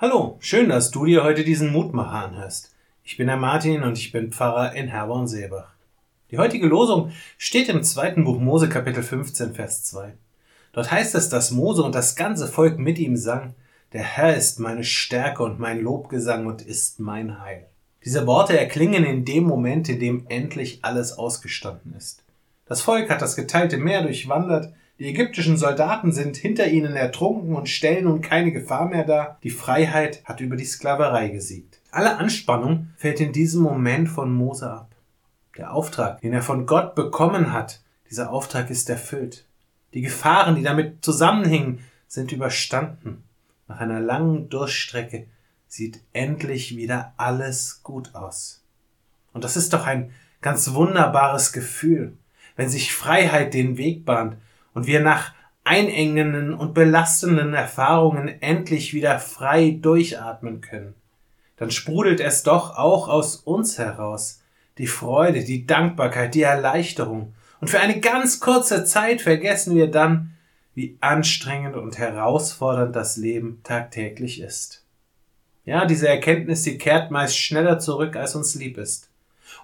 Hallo, schön, dass du dir heute diesen Mutmacher anhörst. Ich bin der Martin und ich bin Pfarrer in Herborn-Seebach. Die heutige Losung steht im zweiten Buch Mose Kapitel 15 Vers 2. Dort heißt es, dass Mose und das ganze Volk mit ihm sang, der Herr ist meine Stärke und mein Lobgesang und ist mein Heil. Diese Worte erklingen in dem Moment, in dem endlich alles ausgestanden ist. Das Volk hat das geteilte Meer durchwandert, die ägyptischen Soldaten sind hinter ihnen ertrunken und stellen nun keine Gefahr mehr dar. Die Freiheit hat über die Sklaverei gesiegt. Alle Anspannung fällt in diesem Moment von Mose ab. Der Auftrag, den er von Gott bekommen hat, dieser Auftrag ist erfüllt. Die Gefahren, die damit zusammenhingen, sind überstanden. Nach einer langen Durchstrecke sieht endlich wieder alles gut aus. Und das ist doch ein ganz wunderbares Gefühl, wenn sich Freiheit den Weg bahnt und wir nach einengenden und belastenden Erfahrungen endlich wieder frei durchatmen können, dann sprudelt es doch auch aus uns heraus die Freude, die Dankbarkeit, die Erleichterung. Und für eine ganz kurze Zeit vergessen wir dann, wie anstrengend und herausfordernd das Leben tagtäglich ist. Ja, diese Erkenntnis, die kehrt meist schneller zurück, als uns lieb ist.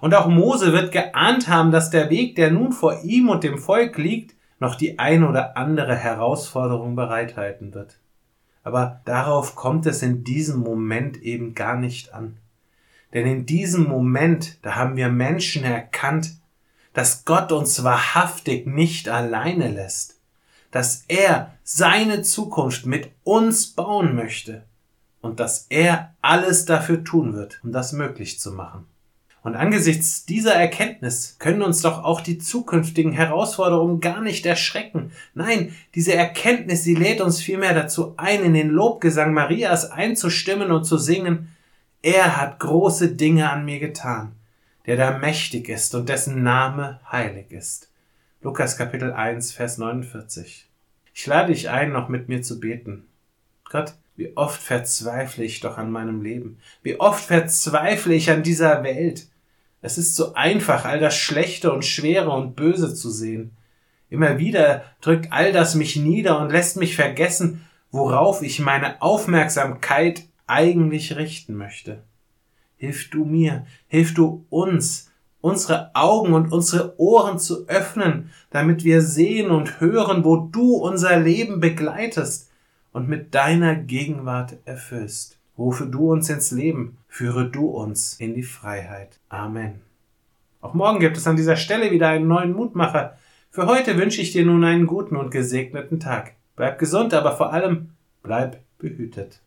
Und auch Mose wird geahnt haben, dass der Weg, der nun vor ihm und dem Volk liegt, noch die ein oder andere Herausforderung bereithalten wird. Aber darauf kommt es in diesem Moment eben gar nicht an. Denn in diesem Moment, da haben wir Menschen erkannt, dass Gott uns wahrhaftig nicht alleine lässt, dass er seine Zukunft mit uns bauen möchte und dass er alles dafür tun wird, um das möglich zu machen. Und angesichts dieser Erkenntnis können uns doch auch die zukünftigen Herausforderungen gar nicht erschrecken. Nein, diese Erkenntnis, sie lädt uns vielmehr dazu ein, in den Lobgesang Marias einzustimmen und zu singen, er hat große Dinge an mir getan, der da mächtig ist und dessen Name heilig ist. Lukas Kapitel 1, Vers 49. Ich lade dich ein, noch mit mir zu beten. Gott, wie oft verzweifle ich doch an meinem Leben. Wie oft verzweifle ich an dieser Welt. Es ist so einfach, all das Schlechte und Schwere und Böse zu sehen. Immer wieder drückt all das mich nieder und lässt mich vergessen, worauf ich meine Aufmerksamkeit eigentlich richten möchte. Hilf du mir, hilf du uns, unsere Augen und unsere Ohren zu öffnen, damit wir sehen und hören, wo du unser Leben begleitest und mit deiner Gegenwart erfüllst. Rufe du uns ins Leben, führe du uns in die Freiheit. Amen. Auch morgen gibt es an dieser Stelle wieder einen neuen Mutmacher. Für heute wünsche ich dir nun einen guten und gesegneten Tag. Bleib gesund, aber vor allem bleib behütet.